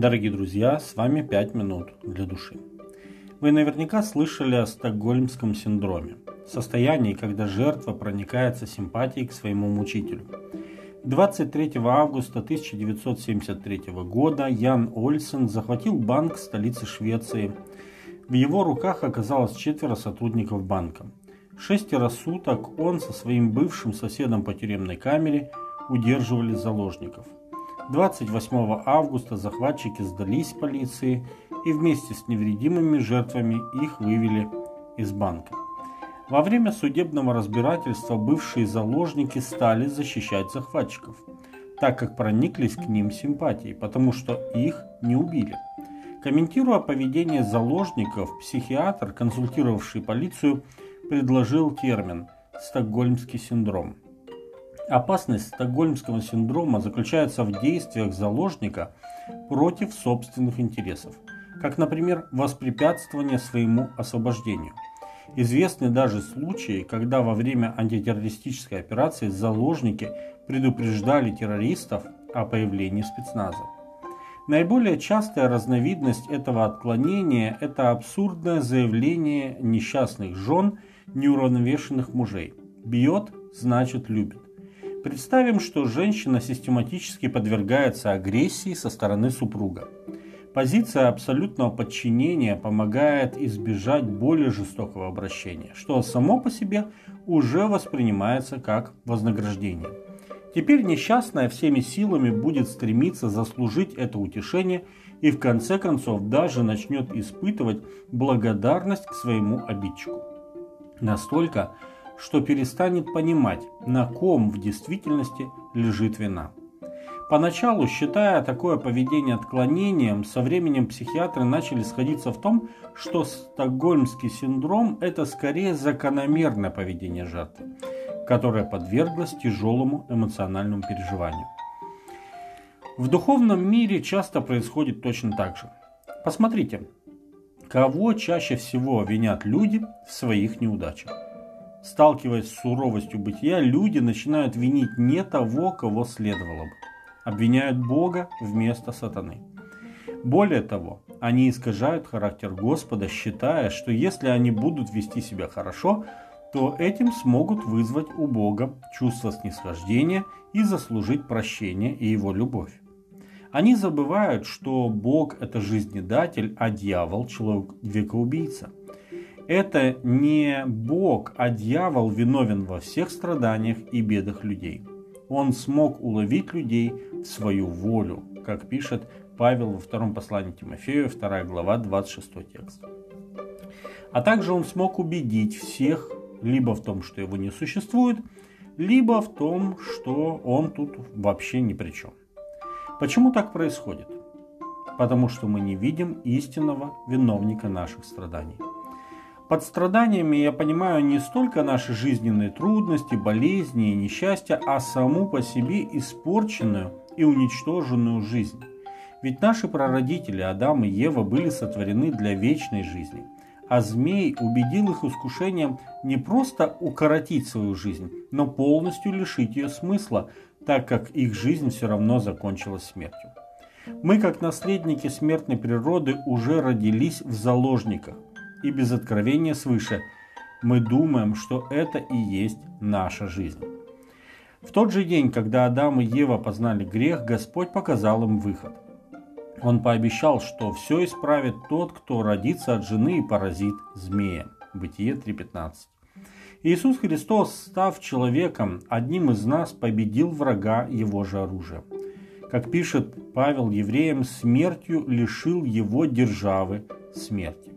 Дорогие друзья, с вами 5 минут для души. Вы наверняка слышали о стокгольмском синдроме, состоянии, когда жертва проникается симпатией к своему мучителю. 23 августа 1973 года Ян Ольсен захватил банк столицы Швеции. В его руках оказалось четверо сотрудников банка. Шестеро суток он со своим бывшим соседом по тюремной камере удерживали заложников – 28 августа захватчики сдались полиции и вместе с невредимыми жертвами их вывели из банка. Во время судебного разбирательства бывшие заложники стали защищать захватчиков, так как прониклись к ним симпатией, потому что их не убили. Комментируя поведение заложников, психиатр, консультировавший полицию, предложил термин «стокгольмский синдром». Опасность стокгольмского синдрома заключается в действиях заложника против собственных интересов, как, например, воспрепятствование своему освобождению. Известны даже случаи, когда во время антитеррористической операции заложники предупреждали террористов о появлении спецназа. Наиболее частая разновидность этого отклонения – это абсурдное заявление несчастных жен неуравновешенных мужей. Бьет – значит любит. Представим, что женщина систематически подвергается агрессии со стороны супруга. Позиция абсолютного подчинения помогает избежать более жестокого обращения, что само по себе уже воспринимается как вознаграждение. Теперь несчастная всеми силами будет стремиться заслужить это утешение и в конце концов даже начнет испытывать благодарность к своему обидчику. Настолько, что перестанет понимать, на ком в действительности лежит вина. Поначалу, считая такое поведение отклонением, со временем психиатры начали сходиться в том, что стокгольмский синдром – это скорее закономерное поведение жертвы, которое подверглось тяжелому эмоциональному переживанию. В духовном мире часто происходит точно так же. Посмотрите, кого чаще всего винят люди в своих неудачах. Сталкиваясь с суровостью бытия, люди начинают винить не того, кого следовало бы. Обвиняют Бога вместо сатаны. Более того, они искажают характер Господа, считая, что если они будут вести себя хорошо, то этим смогут вызвать у Бога чувство снисхождения и заслужить прощение и его любовь. Они забывают, что Бог – это жизнедатель, а дьявол – человек-векоубийца – это не Бог, а дьявол виновен во всех страданиях и бедах людей. Он смог уловить людей в свою волю, как пишет Павел во втором послании Тимофею, 2 глава, 26 текст. А также он смог убедить всех либо в том, что его не существует, либо в том, что он тут вообще ни при чем. Почему так происходит? Потому что мы не видим истинного виновника наших страданий. Под страданиями я понимаю не столько наши жизненные трудности, болезни и несчастья, а саму по себе испорченную и уничтоженную жизнь. Ведь наши прародители Адам и Ева были сотворены для вечной жизни, а змей убедил их искушением не просто укоротить свою жизнь, но полностью лишить ее смысла, так как их жизнь все равно закончилась смертью. Мы, как наследники смертной природы, уже родились в заложниках, и без откровения свыше, мы думаем, что это и есть наша жизнь. В тот же день, когда Адам и Ева познали грех, Господь показал им выход. Он пообещал, что все исправит тот, кто родится от жены и поразит змея. Бытие 3.15. Иисус Христос, став человеком, одним из нас победил врага его же оружия. Как пишет Павел евреям, смертью лишил его державы смерти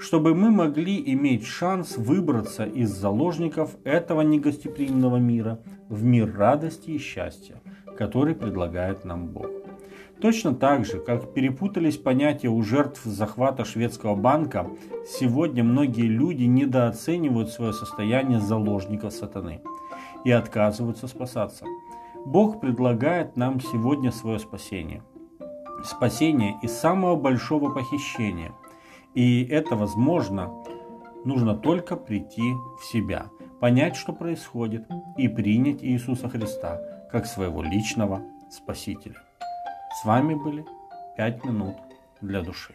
чтобы мы могли иметь шанс выбраться из заложников этого негостеприимного мира в мир радости и счастья, который предлагает нам Бог. Точно так же, как перепутались понятия у жертв захвата шведского банка, сегодня многие люди недооценивают свое состояние заложников сатаны и отказываются спасаться. Бог предлагает нам сегодня свое спасение. Спасение из самого большого похищения – и это возможно. Нужно только прийти в себя, понять, что происходит, и принять Иисуса Христа как своего личного Спасителя. С вами были 5 минут для души.